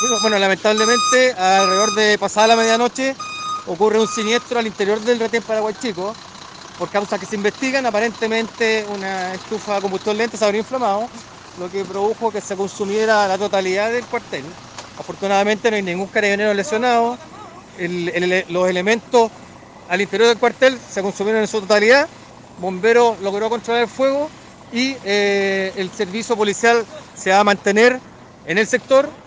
Bueno, lamentablemente, alrededor de pasada la medianoche, ocurre un siniestro al interior del retén Paraguay Chico. Por causas que se investigan, aparentemente una estufa de combustión lenta se habría inflamado, lo que produjo que se consumiera la totalidad del cuartel. Afortunadamente no hay ningún carabinero lesionado. los elementos al interior del cuartel se consumieron en su totalidad. Bombero logró controlar el fuego y eh, el servicio policial se va a mantener en el sector